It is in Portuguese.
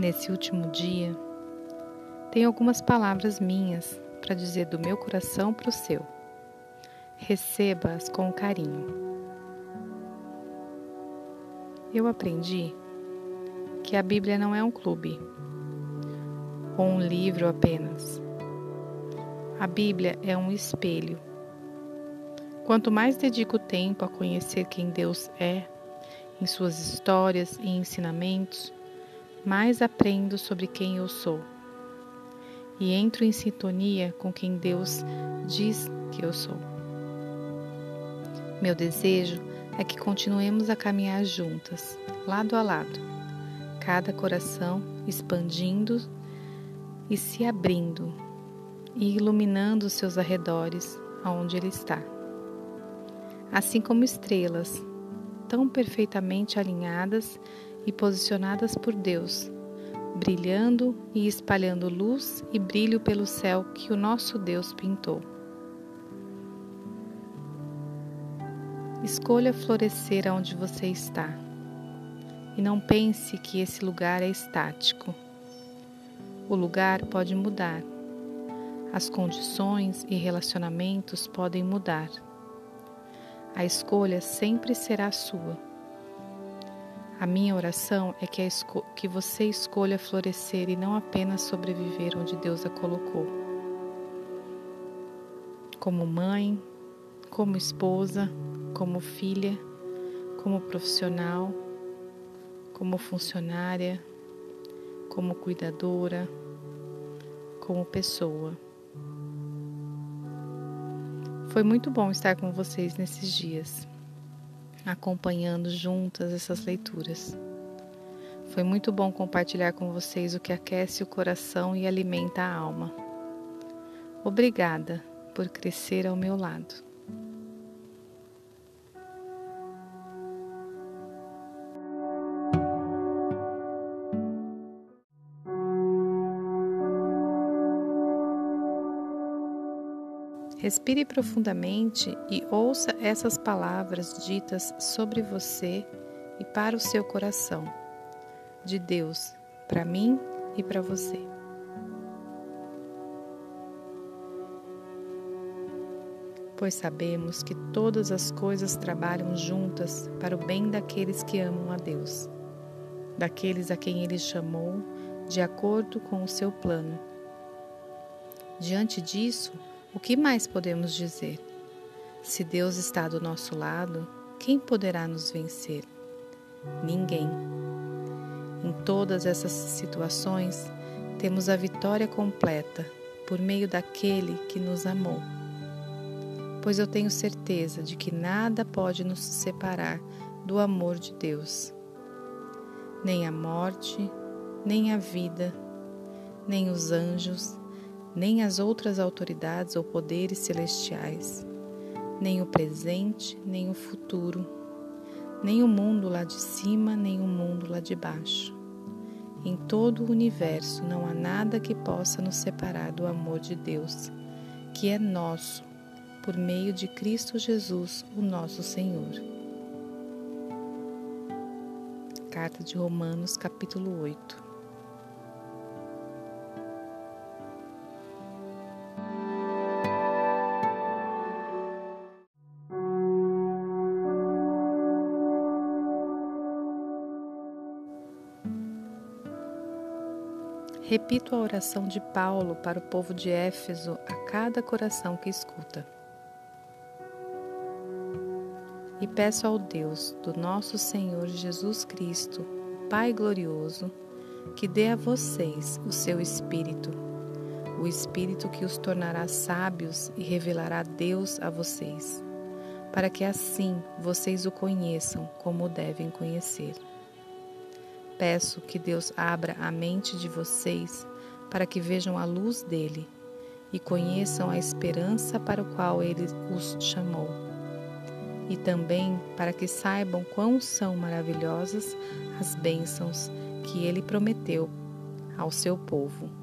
Nesse último dia, tenho algumas palavras minhas para dizer do meu coração para o seu. Receba-as com carinho. Eu aprendi que a Bíblia não é um clube ou um livro apenas. A Bíblia é um espelho. Quanto mais dedico tempo a conhecer quem Deus é, em suas histórias e ensinamentos, mais aprendo sobre quem eu sou e entro em sintonia com quem Deus diz que eu sou. Meu desejo é que continuemos a caminhar juntas, lado a lado, cada coração expandindo e se abrindo e iluminando os seus arredores aonde ele está. Assim como estrelas, tão perfeitamente alinhadas e posicionadas por Deus, brilhando e espalhando luz e brilho pelo céu que o nosso Deus pintou. Escolha florescer onde você está. E não pense que esse lugar é estático. O lugar pode mudar. As condições e relacionamentos podem mudar. A escolha sempre será sua. A minha oração é que, que você escolha florescer e não apenas sobreviver onde Deus a colocou. Como mãe, como esposa, como filha, como profissional, como funcionária, como cuidadora, como pessoa. Foi muito bom estar com vocês nesses dias, acompanhando juntas essas leituras. Foi muito bom compartilhar com vocês o que aquece o coração e alimenta a alma. Obrigada por crescer ao meu lado. Respire profundamente e ouça essas palavras ditas sobre você e para o seu coração, de Deus, para mim e para você. Pois sabemos que todas as coisas trabalham juntas para o bem daqueles que amam a Deus, daqueles a quem Ele chamou de acordo com o seu plano. Diante disso, o que mais podemos dizer? Se Deus está do nosso lado, quem poderá nos vencer? Ninguém. Em todas essas situações, temos a vitória completa por meio daquele que nos amou. Pois eu tenho certeza de que nada pode nos separar do amor de Deus. Nem a morte, nem a vida, nem os anjos, nem as outras autoridades ou poderes celestiais, nem o presente, nem o futuro, nem o mundo lá de cima, nem o mundo lá de baixo. Em todo o universo não há nada que possa nos separar do amor de Deus, que é nosso, por meio de Cristo Jesus, o nosso Senhor. Carta de Romanos, capítulo 8. Repito a oração de Paulo para o povo de Éfeso a cada coração que escuta. E peço ao Deus do nosso Senhor Jesus Cristo, Pai glorioso, que dê a vocês o seu Espírito, o Espírito que os tornará sábios e revelará Deus a vocês, para que assim vocês o conheçam como devem conhecer. Peço que Deus abra a mente de vocês para que vejam a luz dele e conheçam a esperança para o qual ele os chamou. E também para que saibam quão são maravilhosas as bênçãos que ele prometeu ao seu povo.